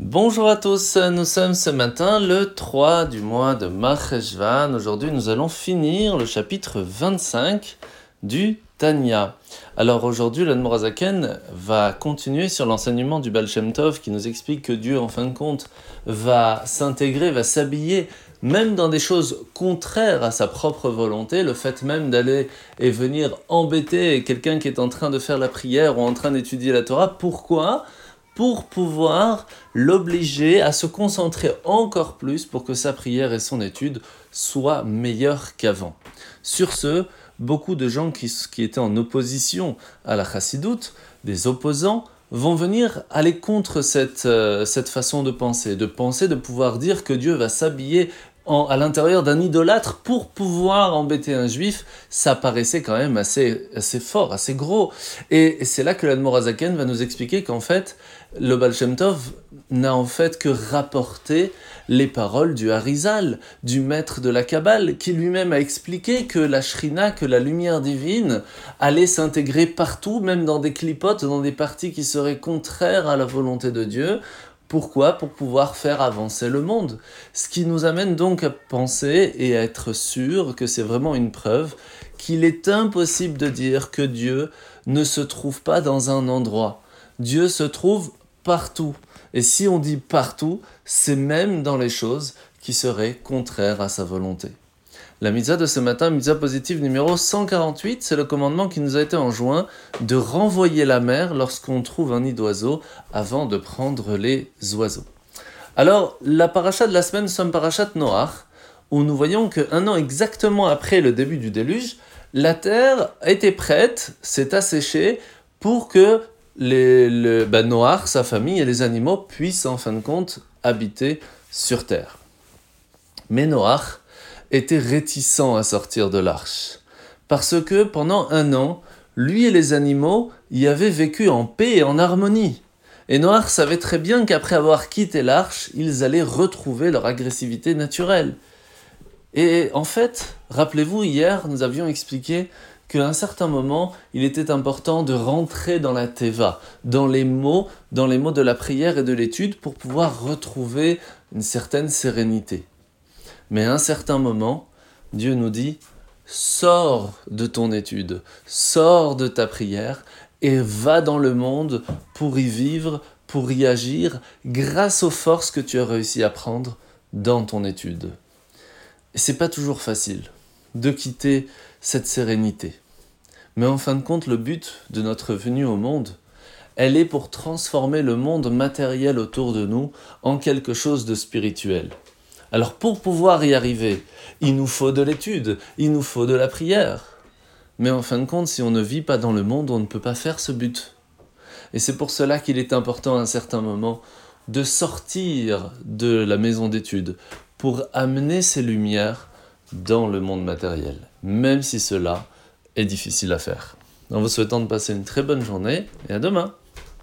Bonjour à tous, nous sommes ce matin le 3 du mois de Maheshvan. Aujourd'hui, nous allons finir le chapitre 25 du Tanya. Alors aujourd'hui, l'Admorazaken va continuer sur l'enseignement du Baal Shem Tov qui nous explique que Dieu, en fin de compte, va s'intégrer, va s'habiller même dans des choses contraires à sa propre volonté, le fait même d'aller et venir embêter quelqu'un qui est en train de faire la prière ou en train d'étudier la Torah. Pourquoi? Pour pouvoir l'obliger à se concentrer encore plus pour que sa prière et son étude soient meilleures qu'avant. Sur ce, beaucoup de gens qui, étaient en opposition à la chassidoute, des opposants, vont venir aller contre cette, euh, cette façon de penser, de penser, de pouvoir dire que Dieu va s'habiller à l'intérieur d'un idolâtre pour pouvoir embêter un juif, ça paraissait quand même assez, assez fort, assez gros. Et, c'est là que l'Admorazaken va nous expliquer qu'en fait, le Baal Shem Tov n'a en fait que rapporté les paroles du Harizal, du maître de la Kabbale, qui lui-même a expliqué que la Shrina, que la lumière divine, allait s'intégrer partout, même dans des clipotes, dans des parties qui seraient contraires à la volonté de Dieu, pourquoi Pour pouvoir faire avancer le monde. Ce qui nous amène donc à penser et à être sûr que c'est vraiment une preuve qu'il est impossible de dire que Dieu ne se trouve pas dans un endroit. Dieu se trouve partout. Et si on dit partout, c'est même dans les choses qui seraient contraires à sa volonté. La mitzvah de ce matin, mitzvah positive numéro 148, c'est le commandement qui nous a été enjoint de renvoyer la mer lorsqu'on trouve un nid d'oiseaux avant de prendre les oiseaux. Alors, la paracha de la semaine, nous sommes parachat Noach, où nous voyons qu'un an exactement après le début du déluge, la terre était prête, s'est asséchée pour que les, le, ben sa famille et les animaux puissent en fin de compte habiter sur terre. Mais Noach, était réticent à sortir de l'arche. Parce que pendant un an, lui et les animaux y avaient vécu en paix et en harmonie. Et Noir savait très bien qu'après avoir quitté l'arche, ils allaient retrouver leur agressivité naturelle. Et en fait, rappelez-vous, hier, nous avions expliqué qu'à un certain moment, il était important de rentrer dans la teva, dans les mots, dans les mots de la prière et de l'étude pour pouvoir retrouver une certaine sérénité. Mais à un certain moment, Dieu nous dit, sors de ton étude, sors de ta prière et va dans le monde pour y vivre, pour y agir, grâce aux forces que tu as réussi à prendre dans ton étude. Et c'est pas toujours facile de quitter cette sérénité. Mais en fin de compte, le but de notre venue au monde, elle est pour transformer le monde matériel autour de nous en quelque chose de spirituel. Alors pour pouvoir y arriver, il nous faut de l'étude, il nous faut de la prière. Mais en fin de compte, si on ne vit pas dans le monde, on ne peut pas faire ce but. Et c'est pour cela qu'il est important à un certain moment de sortir de la maison d'études pour amener ces lumières dans le monde matériel, même si cela est difficile à faire. En vous souhaitant de passer une très bonne journée et à demain.